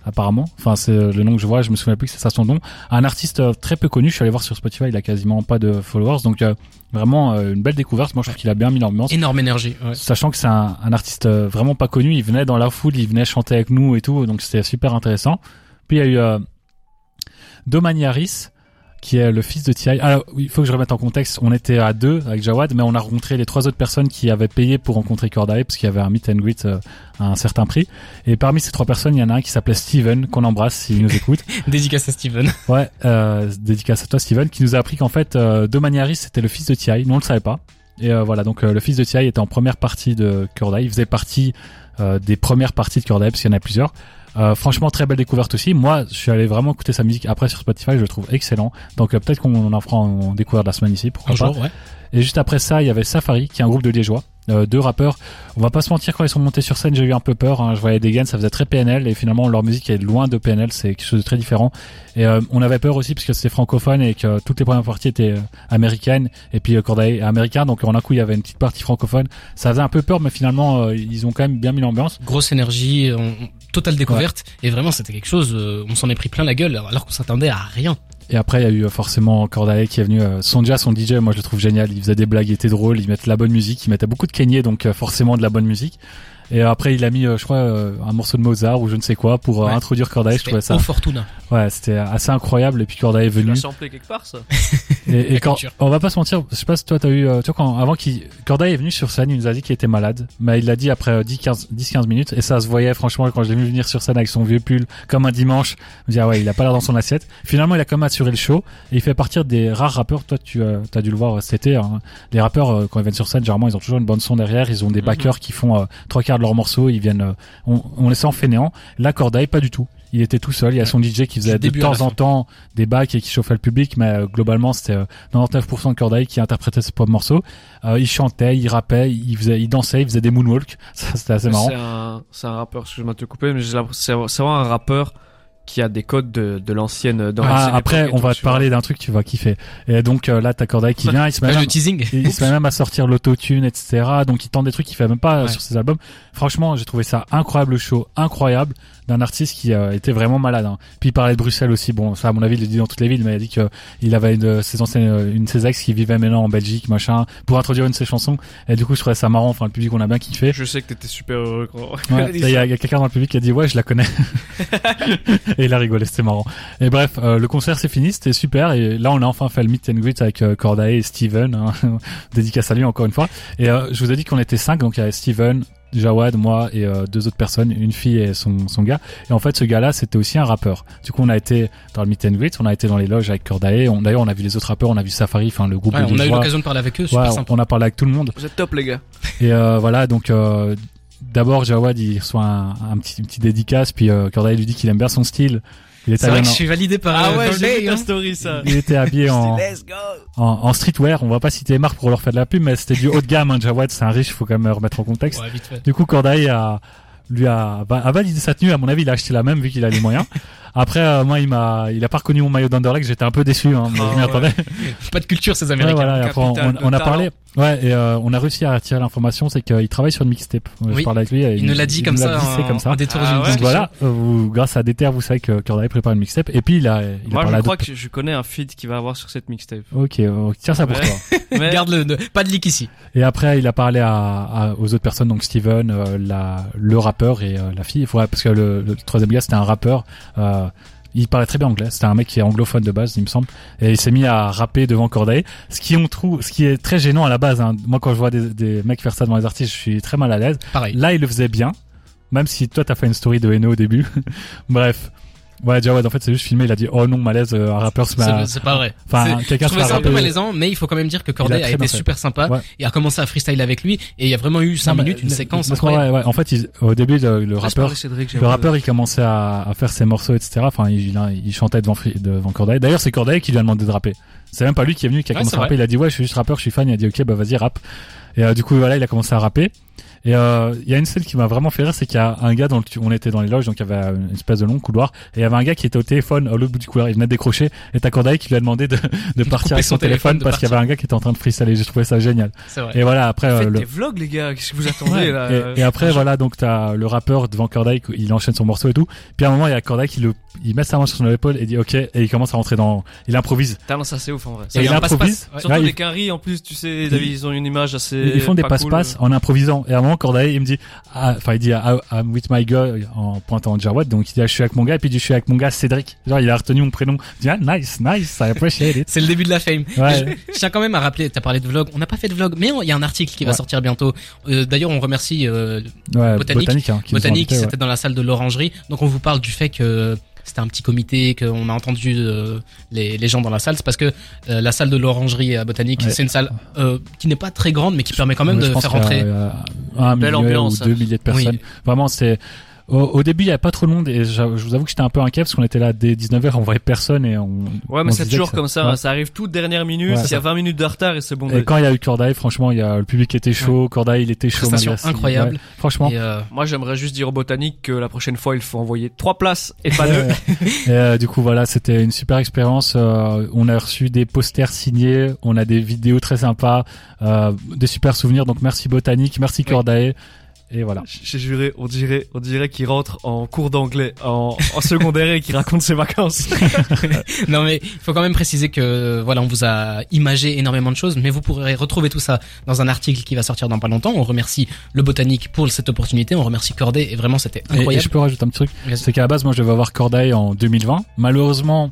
apparemment. Enfin, c'est euh, le nom que je vois, je me souviens plus que c'est ça son nom. Un artiste euh, très peu connu, je suis allé voir sur Spotify, il a quasiment pas de followers, donc euh, vraiment une belle découverte. Moi, je trouve qu'il a bien mis l'ambiance.
Énorme énergie. ouais.
Sachant que c'est un, un artiste vraiment pas connu, il venait dans la foule, il venait chanter avec nous et tout, donc c'était super intéressant. Puis il y a eu Domani Harris, qui est le fils de T.I. Alors, oui, il faut que je remette en contexte, on était à deux avec Jawad, mais on a rencontré les trois autres personnes qui avaient payé pour rencontrer Cordae, parce qu'il y avait un meet and greet euh, à un certain prix. Et parmi ces trois personnes, il y en a un qui s'appelait Steven, qu'on embrasse s'il nous écoute.
Dédicace à Steven.
Ouais, euh, dédicace à toi Steven, qui nous a appris qu'en fait, euh, Domani Harris, c'était le fils de T.I. Nous, on le savait pas. Et euh, voilà, donc euh, le fils de T.I. était en première partie de Cordae. Il faisait partie euh, des premières parties de Cordae, parce qu'il y en a plusieurs. Euh, franchement, très belle découverte aussi. Moi, je suis allé vraiment écouter sa musique après sur Spotify, je le trouve excellent. Donc euh, peut-être qu'on en fera en découverte la semaine ici, pourquoi
Un
pas.
jour, ouais.
Et juste après ça, il y avait Safari, qui est un groupe de Liégeois, euh, deux rappeurs. On va pas se mentir, quand ils sont montés sur scène, j'ai eu un peu peur. hein. Je voyais des gains, ça faisait très PNL, et finalement leur musique est loin de PNL, c'est quelque chose de très différent. Et euh, on avait peur aussi parce que c'était francophone et que toutes les premières parties étaient euh, américaines, et puis euh, Cordae est américain, donc en un coup il y avait une petite partie francophone. Ça faisait un peu peur, mais finalement euh, ils ont quand même bien mis l'ambiance.
Grosse énergie, on- totale découverte. Et vraiment, c'était quelque chose, euh, on s'en est pris plein la gueule, alors qu'on s'attendait à rien.
Et après, il y a eu euh, forcément Cordae qui est venu. Euh, Sonja, son DJ, moi je le trouve génial. Il faisait des blagues, il était drôle, il mettait de la bonne musique, il mettait beaucoup de Kenyé, donc euh, forcément de la bonne musique. Et après, il a mis, euh, je crois, euh, un morceau de Mozart ou je ne sais quoi pour euh,
Ouais.
introduire Cordae. Je trouvais ça,
Au Fortuna.
ouais, c'était assez incroyable. Et puis Cordae est
Tu
venu.
l'as samplé quelque part, ça
Et, et quand, on va pas se mentir, je sais pas si toi t'as eu, tu vois quand avant qu'il, Cordae est venu sur scène, il nous a dit qu'il était malade, mais il l'a dit après euh, 10 15 10 15 minutes et ça se voyait franchement quand je l'ai vu venir sur scène avec son vieux pull comme un dimanche, je me dis ah ouais, il a pas l'air dans son assiette. Finalement, il a quand même assuré le show et il fait partir des rares rappeurs, toi tu euh, as dû le voir cet été, hein. les rappeurs euh, quand ils viennent sur scène, généralement ils ont toujours une bonne son derrière, ils ont des backers qui font euh, trois quarts de leurs morceaux, ils viennent euh, on, on les sent fainéants. Là Cordae pas du tout. Il était tout seul, il y a son DJ qui faisait de
la
temps en temps des bacs et qui chauffait le public, mais euh, globalement c'était euh, 99% de Cordae qui interprétait ses propres morceaux. Euh, il chantait, il rappait, il faisait, il dansait, il faisait des moonwalks. Ça, c'était assez marrant.
C'est un, c'est un rappeur, excuse-moi de te couper, mais c'est vraiment un rappeur qui a des codes de, de l'ancienne, dans
Ah, après, on va te parler d'un truc, tu vas kiffer. Et donc euh, là, t'as Cordae qui vient, il se met
Page
même,
de teasing.
il, il se met même à sortir l'autotune, etc. Donc il tente des trucs qu'il fait même pas euh,
Ouais.
sur ses albums. Franchement, j'ai trouvé ça incroyable, le show incroyable d'un artiste qui euh, était vraiment malade. hein. Puis il parlait de Bruxelles aussi. Bon, ça à mon avis, il le dit dans toutes les villes, mais il a dit que il avait une de ses anciennes, euh, une de ses ex qui vivait maintenant en Belgique, machin, pour introduire une de ses chansons. Et du coup, je trouvais ça marrant. Enfin, le public, on a bien kiffé.
Je sais que t'étais super heureux quand
Ouais, il y a, il y a quelqu'un dans le public qui a dit ouais je la connais et il a rigolé c'était marrant et bref euh, le concert c'est fini c'était super et là on a enfin fait le meet and greet avec euh, Cordae et Steven hein, dédicace à lui encore une fois et euh, je vous ai dit qu'on était cinq donc il y avait Steven Jawad, moi et euh, deux autres personnes, une fille et son, son gars. Et en fait, ce gars-là, c'était aussi un rappeur. Du coup, on a été dans le meet and greet, on a été dans les loges avec Cordae. On- D'ailleurs, on a vu les autres rappeurs, on a vu Safari, enfin le groupe
Ouais,
de
on a eu l'occasion de parler avec eux, super
Ouais,
sympa.
on a parlé avec tout le monde.
Vous êtes top, les gars.
Et euh, voilà, donc euh, d'abord Jawad il reçoit un, un petit une petite dédicace, puis euh, Cordae lui dit qu'il aime bien son style. Il était
C'est vrai
habillé
que
en-
je suis validé par
Ah
euh,
ouais, j'ai
hein.
story, ça.
il était habillé en, en, en streetwear. On va pas citer les marques pour leur faire de la pub, mais c'était du haut de gamme. Hein, Jawad, c'est un riche, faut quand même remettre en contexte.
Ouais, vite fait.
Du coup, Cordae a lui a, a validé sa tenue. À mon avis, il a acheté la même vu qu'il a les moyens. Après, euh, moi, il m'a, il a pas reconnu mon maillot d'Underleg. J'étais un peu déçu. Hein, mais
Ah
je m'y
ouais.
Pas de culture, ces
Ouais,
Américains.
voilà, et après, on, on a parlé. Ouais, et euh, on a réussi à retirer l'information, c'est qu'il travaille sur une mixtape. Je
Oui.
parlais avec lui. et
Il nous l'a dit comme
nous l'a
ça, en,
comme ça.
en détour
Ah
d'une
ouais.
Donc voilà, euh, vous, grâce à Déter, vous savez que Cordae prépare une mixtape. Et puis il a, il a
Moi,
parlé
je crois que je connais un feed qui va avoir sur cette mixtape.
Ok, euh, tiens ça pour
Ouais.
toi.
Mais
Garde le, pas de leak ici.
Et après, il a parlé à, à- aux autres personnes, donc Steven, euh, la, le rappeur et euh, la fille. Ouais, parce que le, le troisième gars, c'était un rappeur. Euh, il parlait très bien anglais. C'était un mec qui est anglophone de base, il me semble. Et il s'est mis à rapper devant Cordae. Ce qui on trouve, ce qui est très gênant à la base. Hein. Moi, quand je vois des, des mecs faire ça devant les artistes, je suis très mal à l'aise.
Pareil.
Là, il le faisait bien. Même si toi, t'as fait une story de Eno au début. Bref. Ouais, Jawad, en fait, c'est juste filmé. Il a dit, oh non, malaise, euh, un rappeur se met à...
C'est pas vrai.
Enfin, quelqu'un
je
se
ça un peu malaisant, mais il faut quand même dire que Corday
a
été super sympa
Ouais.
et a commencé à freestyle avec lui et il y a vraiment eu 5
Non, mais
minutes, une
le-
séquence incroyable.
vrai, ouais, en fait, il- au début, le, rappeur, le rappeur, il commençait à, à faire ses morceaux, etc. Enfin, il, il, il chantait devant, devant Cordae. D'ailleurs, c'est Cordae qui lui a demandé de rapper. C'est même pas lui qui est venu, qui a
Ouais,
commencé à rapper. Il a dit, ouais, je suis juste rappeur, je suis fan. Il a dit, ok, bah, vas-y, rap. Et euh, du coup, voilà, il a commencé à rapper. Et euh, il y a une scène qui m'a vraiment fait rire, c'est qu'il y a un gars dans le, on était dans les loges, donc il y avait une espèce de long couloir, et il y avait un gars qui était au téléphone à l'autre bout du couloir, il venait de décrocher, et t'as Cordaï qui lui a demandé de, de partir avec son
son téléphone,
parce qu'il y avait un gars qui était en train de freestyler, j'ai trouvé ça génial.
C'est vrai.
Et voilà, après, euh, le,
des vlogs, les gars. Qu'est-ce que vous attendez, là euh,
et, et après voilà donc t'as le rappeur devant Cordaï il enchaîne son morceau et tout puis à un moment il y a Cordaï qui le il met sa main sur son épaule et dit ok et il commence à rentrer dans il improvise
non, ça c'est ouf en vrai.
et il
un
improvise
passe-passe. Ouais.
Surtout
Ouais,
les quinries, en plus, tu sais, David, ils ont une image assez.
ils font des
pas cool.
passe-passe en improvisant et à un moment Cordaï il me dit ah, enfin il dit ah, I'm with my guy en pointant Jarwad donc il dit ah, je suis avec mon gars et puis il dit je suis avec mon gars Cédric genre il a retenu mon prénom il dit ah nice nice I appreciate it
C'est le début de la fame.
Ouais.
Je, je tiens quand même à rappeler, t'as parlé de vlog, on n'a pas fait de vlog, mais il y a un article qui va sortir bientôt. Euh, D'ailleurs, on remercie euh,
ouais
Botanique.
botanique hein, qui
Botanique, c'était dans la salle de l'orangerie. Donc on vous parle du fait que c'était un petit comité, qu'on a entendu euh, les, les gens dans la salle. C'est parce que euh, la salle de l'orangerie à Botanique,
Ouais.
c'est une salle euh, qui n'est pas très grande, mais qui permet quand même de faire
a,
rentrer.
euh, un
Belle ambiance,
ou deux milliers de personnes. Vraiment, c'est au, au début il y avait pas trop de monde et je, je vous avoue que j'étais un peu inquiet parce qu'on était là dès 19h, on voyait personne et on.
Ouais, mais c'est toujours comme ça.
ouais.
hein, Ça arrive toute dernière minute.
Ouais.
S'il y a 20 minutes de retard et c'est bon.
Et quand il y a eu Cordaï, franchement, il y a le public était chaud, Cordaï il était chaud.
Prestation incroyable.
Ouais, franchement.
Et, euh,
Moi, j'aimerais juste dire au botanique que la prochaine fois, il faut envoyer trois places et pas deux.
Et euh, du coup voilà, c'était une super expérience. Euh, on a reçu des posters signés, on a des vidéos très sympas, euh, des super souvenirs. Donc merci Botanique, merci Cordae. Et voilà.
J'ai juré, on dirait, on dirait qu'il rentre en cours d'anglais en, en secondaire et qu'il raconte ses vacances.
non mais il faut quand même préciser que voilà on vous a imagé énormément de choses mais vous pourrez retrouver tout ça dans un article qui va sortir dans pas longtemps on remercie le botanique pour cette opportunité on remercie Corday et vraiment c'était
Et, et
incroyable
je peux rajouter un petit truc, c'est qu'à la base moi je devais avoir Cordae en 2020. Malheureusement,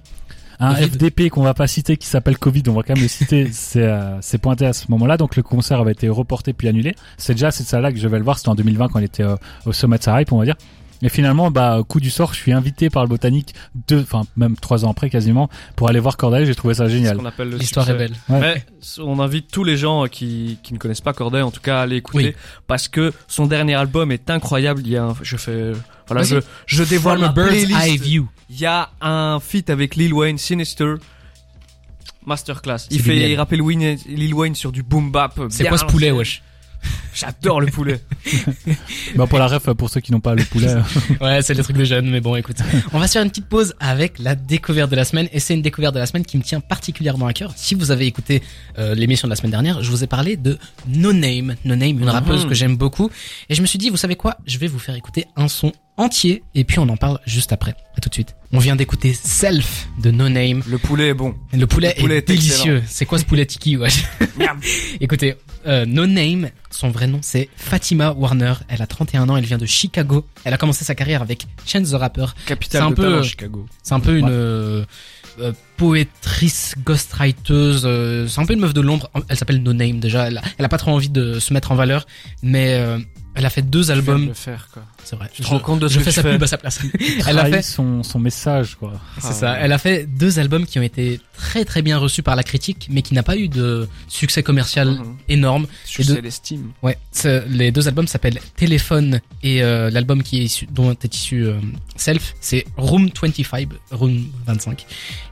un. FDP qu'on va pas citer qui s'appelle Covid, on va quand même le citer, c'est euh, c'est pointé à ce moment-là. Donc le concert avait été reporté puis annulé. C'est déjà cette salle-là que je vais le voir, c'était en 2020 quand il était euh, au sommet de sa hype, on va dire. Et finalement, bah, coup du sort, je suis invité par le botanique deux, enfin, même trois ans après quasiment, pour aller voir Corday. J'ai trouvé ça
C'est ce
génial.
qu'on appelle le
l'histoire est belle
Ouais.
Mais on invite tous les gens qui, qui ne connaissent pas Corday, en tout cas, à aller écouter,
Oui.
parce que son dernier album est incroyable. Il y a, un- je fais, voilà, je, je dévoile
From
la
a bird's
playlist.
eye view
Il y a un feat avec Lil Wayne, Sinister. Masterclass. Il fait
génial.
rapper Lil Wayne, Lil Wayne sur du boom bap.
c'est quoi ce poulet wesh?
J'adore le poulet.
Bah, pour la ref, pour ceux qui n'ont pas le poulet.
ouais c'est le truc de jeune mais bon écoute. On va se faire une petite pause avec la découverte de la semaine et c'est une découverte de la semaine qui me tient particulièrement à cœur. Si vous avez écouté euh, l'émission de la semaine dernière je vous ai parlé de No Name. No Name une rappeuse que j'aime beaucoup. Et je me suis dit vous savez quoi? Je vais vous faire écouter un son entier et puis on en parle juste après à tout de suite on vient d'écouter Self de No Name
Le poulet est bon.
le poulet,
Le poulet
est, délicieux. C'est quoi ce poulet tiki,
Miam.
Écoutez, euh, No Name, son vrai nom c'est Fatima Warner. Elle a 31 ans, elle vient de Chicago. Elle a commencé sa carrière avec Chance the Rapper.
Capitale
C'est un
de
peu-
talent, Chicago.
C'est un peu une
Ouais.
euh, euh, poétrice, ghostwriteuse. euh, c'est un peu une meuf de l'ombre. Elle s'appelle No Name déjà. Elle a, elle a pas trop envie de se mettre en valeur, mais euh, elle a fait deux albums.
le faire, quoi.
C'est vrai.
Tu te rends compte de ce
je
que
fais
tu
sa
fais.
pub à sa place. elle a fait
son, son message, quoi.
C'est
Ah
ça.
ouais.
Elle a fait deux albums qui ont été très très bien reçus par la critique, mais qui n'a pas eu de succès commercial
Mhm.
énorme. De-
sais l'estime.
Ouais, les deux albums s'appellent Téléphone et euh, l'album qui est issu, dont est issu euh, Self, c'est Room 25, Room 25.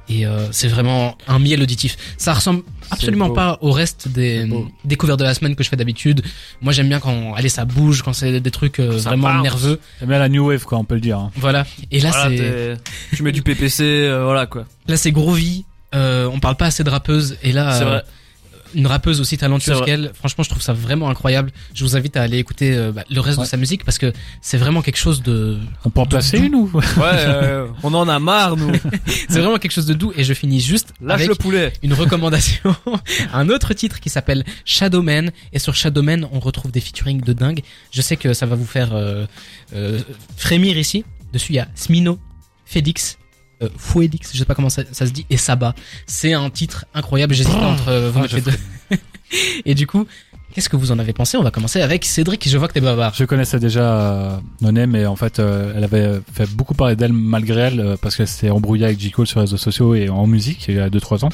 Et euh, c'est vraiment un miel auditif. Ça ressemble absolument
beau.
pas au reste des découvertes de la semaine que je fais d'habitude. Moi j'aime bien quand allez ça bouge, quand c'est des trucs euh, vraiment
bounce.
Nerveux.
C'est bien la new wave, quoi, on peut le dire. hein.
Voilà. Et là
Voilà,
c'est
t'es- tu mets du PPC, euh, voilà quoi.
là c'est groovy. Euh, on parle pas assez de rappeuse et là
C'est
euh,
vrai.
Une rappeuse aussi talentueuse qu'elle. Franchement, je trouve ça vraiment incroyable. Je vous invite à aller écouter euh, bah, le reste
Ouais.
de sa musique parce que c'est vraiment quelque chose de,
On peut en placer une ou
Ouais, euh, on en a marre nous.
c'est vraiment quelque chose de doux. Et je finis juste
Lâche
avec
le poulet.
une recommandation, un autre titre qui s'appelle Shadowman. Et sur Shadowman, on retrouve des featuring de dingue. Je sais que ça va vous faire euh, euh, frémir ici. Dessus, il y a Smino, Fedix. Euh, Fouedix, je sais pas comment ça, ça se dit, et Saba. C'est un titre incroyable. J'hésite entre euh, vous
Ah,
deux. et du coup, qu'est-ce que vous en avez pensé? On va commencer avec Cédric. Je vois que t'es bavard.
Je connaissais déjà euh, Nonem mais en fait euh, elle avait fait beaucoup parler d'elle malgré elle euh, parce qu'elle s'était embrouillée avec J. Cole sur les réseaux sociaux et en musique il y a 2-3 ans.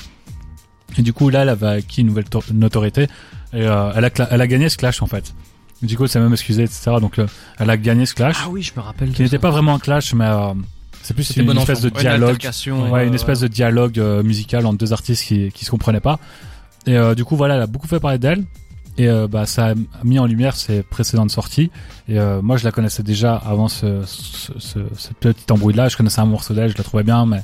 Et du coup là elle avait acquis une nouvelle to- notoriété et euh, elle, a elle a gagné ce clash en fait. J. Cole s'est même excusé etc. Donc euh, elle a gagné ce clash
Ah oui, je me rappelle.
qui n'était pas vraiment un clash mais euh, c'est plus
C'était
une
bon
espèce de dialogue. Ouais, une espèce de dialogue euh, musical entre deux artistes qui, qui se comprenaient pas. Et euh, du coup, voilà, elle a beaucoup fait parler d'elle. Et euh, bah, ça a mis en lumière ses précédentes sorties. Et euh, moi, je la connaissais déjà avant ce, ce, petite embrouille-là. Je connaissais un morceau d'elle, je la trouvais bien, mais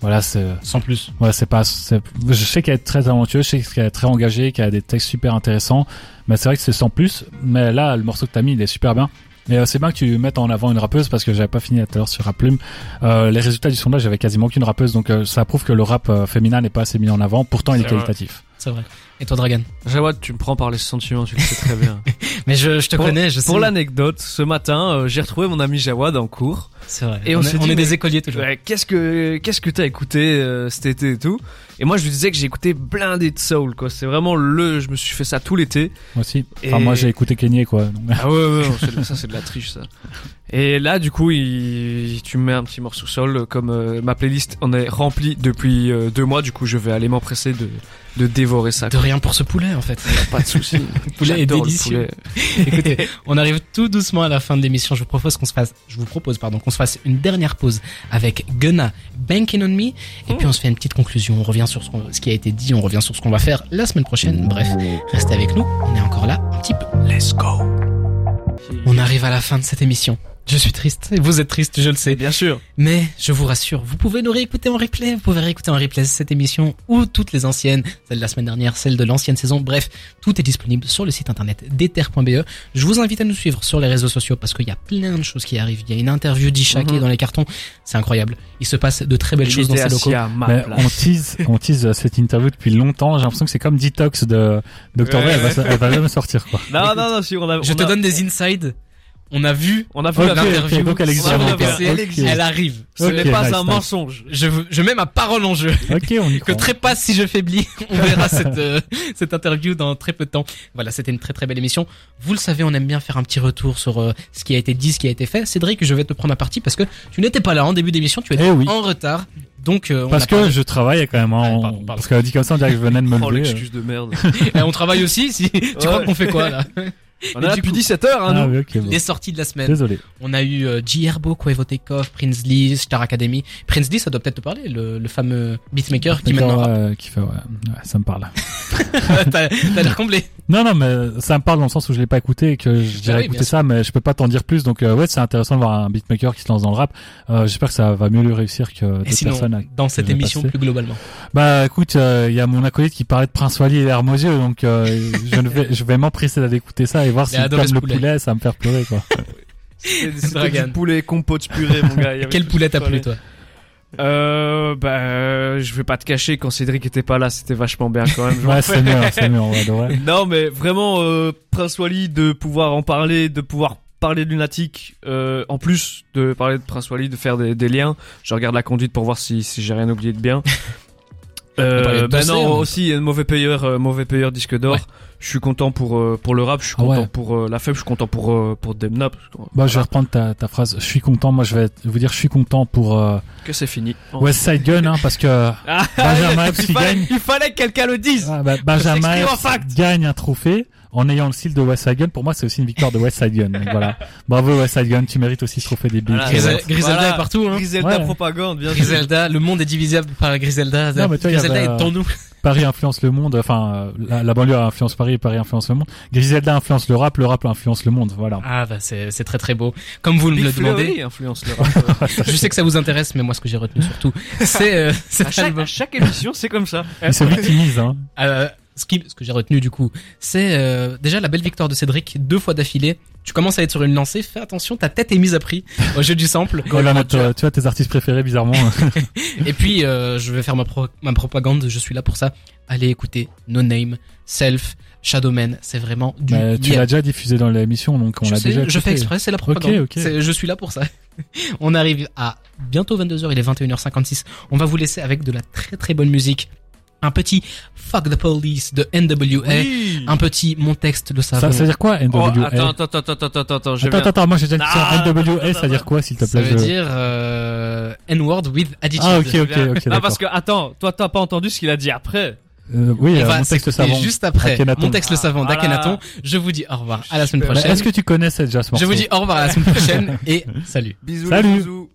voilà, c'est
Sans plus.
Ouais, c'est pas. Je sais qu'elle est très talentueuse, je sais qu'elle est très engagée, qu'elle a des textes super intéressants, mais c'est vrai que c'est sans plus. Mais là, le morceau que t'as mis, il est super bien. Et euh, c'est bien que tu mettes en avant une rappeuse parce que j'avais pas fini tout à l'heure sur Rap Plume. Euh, les résultats du sondage, j'avais quasiment aucune rappeuse, donc euh, ça prouve que le rap euh, féminin n'est pas assez mis en avant. Pourtant, il est qualitatif.
C'est vrai. Et toi, Dragan?
Jawad, tu me prends par les sentiments, tu le sais très bien.
Mais je, je te
Pour-
connais, je sais.
Pour l'anecdote, ce matin, euh, j'ai retrouvé mon ami Jawad en cours.
C'est vrai.
Et on
est-
dit,
des écoliers toujours.
Ouais, qu'est-ce que qu'est-ce que t'as écouté euh, cet été et tout? Et moi je lui disais que j'ai écouté blindé de soul quoi. C'est vraiment le je me suis fait ça tout l'été.
Moi aussi. Enfin,
Et-
moi, j'ai écouté Kenyé, quoi. donc-
Ah ouais ouais, non, c'est de- ça c'est de la triche ça. Et là du coup il, tu me mets un petit morceau soul euh, comme euh, ma playlist en est remplie depuis euh, deux mois. Du coup je vais aller m'empresser de de dévorer ça.
De rien pour ce poulet, en fait.
Pas de souci.
Le poulet est délicieux.
poulet.
Écoutez, on arrive tout doucement à la fin de l'émission. Je vous propose qu'on se fasse, je vous propose, pardon, qu'on se fasse une dernière pause avec Gunna, Banking on Me, et puis on se fait une petite conclusion. On revient sur ce, ce qui a été dit, on revient sur ce qu'on va faire la semaine prochaine. Bref, restez avec nous. On est encore là un petit peu. Let's go. On arrive à la fin de cette émission. Je suis triste, et vous êtes triste, je le sais.
Bien sûr.
Mais je vous rassure, vous pouvez nous réécouter en replay, vous pouvez réécouter en replay cette émission ou toutes les anciennes, celle de la semaine dernière, celle de l'ancienne saison, bref, tout est disponible sur le site internet d'ether.be. Je vous invite à nous suivre sur les réseaux sociaux parce qu'il y a plein de choses qui arrivent. Il y a une interview d'Isha qui
Mhm.
est dans les cartons, c'est incroyable. Il se passe de très belles choses dans ces locaux.
Mais on tease, on tease cette interview depuis longtemps. J'ai l'impression que c'est comme Detox de Dr.
Ouais,
elle, va, elle va sortir, quoi.
Non non non si on a
Je
on
te
a-
donne des insides. On a vu
on a vu
l'interview
donc elle existe.
PC,
Elle
arrive.
Ce n'est pas
nice,
un
nice.
mensonge.
Je, veux- je mets ma parole en jeu.
Ok, on y
que trépasse si je faiblis. On verra cette, euh, cette interview dans très peu de temps. Voilà, c'était une très très belle émission. Vous le savez, on aime bien faire un petit retour sur euh, ce qui a été dit, ce qui a été fait. Cédric, je vais te prendre à partie parce que tu n'étais pas là en début d'émission, tu étais
Eh oui.
en retard. Donc euh, on,
Parce que
parlé-
je travaille quand même, hein,
Ouais,
on-
pardon, pardon.
parce qu'elle dit comme ça, on dirait que je venais de me
Oh
lever.
l'excuse de merde.
Et on travaille aussi. Si tu crois
Ouais.
qu'on fait quoi là?
On a
du
depuis
coup-
17 heures hein,
Ah
nous.
oui, ok, bon.
Les sorties de la semaine.
Désolé.
On a eu euh, J Herbo, Quavo Takeoff, Prince Lee, Star Academy. Prince Lee, ça doit peut-être te parler, le, le fameux beatmaker qui maintenant rappe.
ouais, qui fait, ouais, ouais, ça me parle.
T'as t'as l'air comblé.
Non, non, mais ça me parle dans le sens où je l'ai pas écouté et que j'irai
Ah oui,
ça, mais je peux pas t'en dire plus. Donc, euh, ouais, c'est intéressant de voir un beatmaker qui se lance dans le rap. Euh, J'espère que ça va mieux lui réussir que d'autres
sinon,
personnes. à-
dans cette émission plus globalement.
Bah, écoute, euh, il y a mon acolyte qui parlait de Prince Wally et Hermosieux, donc euh, je ne vais, je vais m'empresser d'aller écouter ça et voir
Il
si
a adoré
comme le
poulet.
poulet, ça va me faire pleurer, quoi.
C'était du poulet compote purée mon gars.
Quel poulet t'as plu toi
Euh bah je vais pas te cacher quand Cédric était pas là, c'était vachement bien quand même.
Ouais, c'est mieux, c'est mieux, on va adorer.
Non mais vraiment euh, Prince Wally de pouvoir en parler, de pouvoir parler de lunatique, euh, en plus de parler de Prince Wally, de faire des, des liens. Je regarde la conduite pour voir si, si j'ai rien oublié de bien. Euh,
Dossé,
non
hein.
aussi un mauvais payeur, euh, mauvais payeur disque d'or.
Ouais.
Je suis content pour euh, pour le rap, je suis
Ah
content
ouais.
pour la faible, je suis content pour pour Demna. parce que,
Bah, je vais reprendre ta, ta phrase. Je suis content. Moi, je vais vous dire, je suis content pour euh,
que c'est fini.
West Side Gun, hein, parce que
Ah,
Benjamin Epps
il, fallait,
gagne.
il fallait que quelqu'un le dise.
Ah, bah, Benjamin Epps gagne un trophée en ayant le style de West Side Gun. Pour moi, c'est aussi une victoire de West Side Gun. Donc, voilà. Bravo West Side Gun, tu mérites aussi ce trophée des Bills.
Voilà,
Grisel-
voilà.
Griselda est partout, hein.
Griselda
Ouais.
propagande, bien sûr.
Griselda, le monde est divisable par Griselda.
Non, mais toi, il y
Griselda
avait,
est en nous.
Paris influence le monde. Enfin, euh, la, la banlieue influence Paris et Paris influence le monde. Griselda influence le rap, le rap influence le monde. Voilà.
Ah bah c'est c'est très très beau. Comme vous me le
Fleury
demandez,
influence le rap.
je sais que ça vous intéresse, mais moi ce que j'ai retenu surtout, c'est euh,
à, chaque, à chaque émission, c'est comme ça.
Il se victimise, hein.
Euh, ce, qui, ce que j'ai retenu du coup, c'est euh, déjà la belle victoire de Cédric deux fois d'affilée. Tu commences à être sur une lancée, fais attention, ta tête est mise à prix au jeu du sample.
Il va mettre, euh, tu vois, tes artistes préférés, bizarrement.
Et puis euh, je vais faire ma, pro- ma propagande, je suis là pour ça. Allez écouter No Name, Self, Shadowman, c'est vraiment du
Mais tu l'as déjà diffusé dans l'émission, donc on
je
l'a déjà
je
écouté.
fais exprès, c'est la propagande.
Ok, ok.
C'est- Je suis là pour ça. On arrive à bientôt 22h, il est 21h56. On va vous laisser avec de la très très bonne musique. Un petit Fuck the Police de NWA.
Oui.
Un petit Mon texte le savon.
Ça, ça veut dire quoi,
Oh,
NWA
attends, attends, attends, attends, attends, attends, je
Attends,
viens.
attends, moi j'ai déjà ça. NWA,
attends,
ça veut dire quoi, s'il te
Ça
plaît
veut
je-
dire euh, N-word with attitude.
Ah, ok, ok, ok,
non,
d'accord.
parce que, attends, toi, t'as pas entendu ce qu'il a dit après.
Euh, oui, euh,
va
mon texte
s'écouter
savant.
juste après
Akhenaton.
Mon texte le savant
Voilà.
d'Akhenaton. Je vous dis au revoir à la semaine prochaine.
Est-ce que tu connaissais déjà ce morceau
Je vous dis au revoir à la semaine prochaine et salut.
Bisous,
Salut.
les zouzous.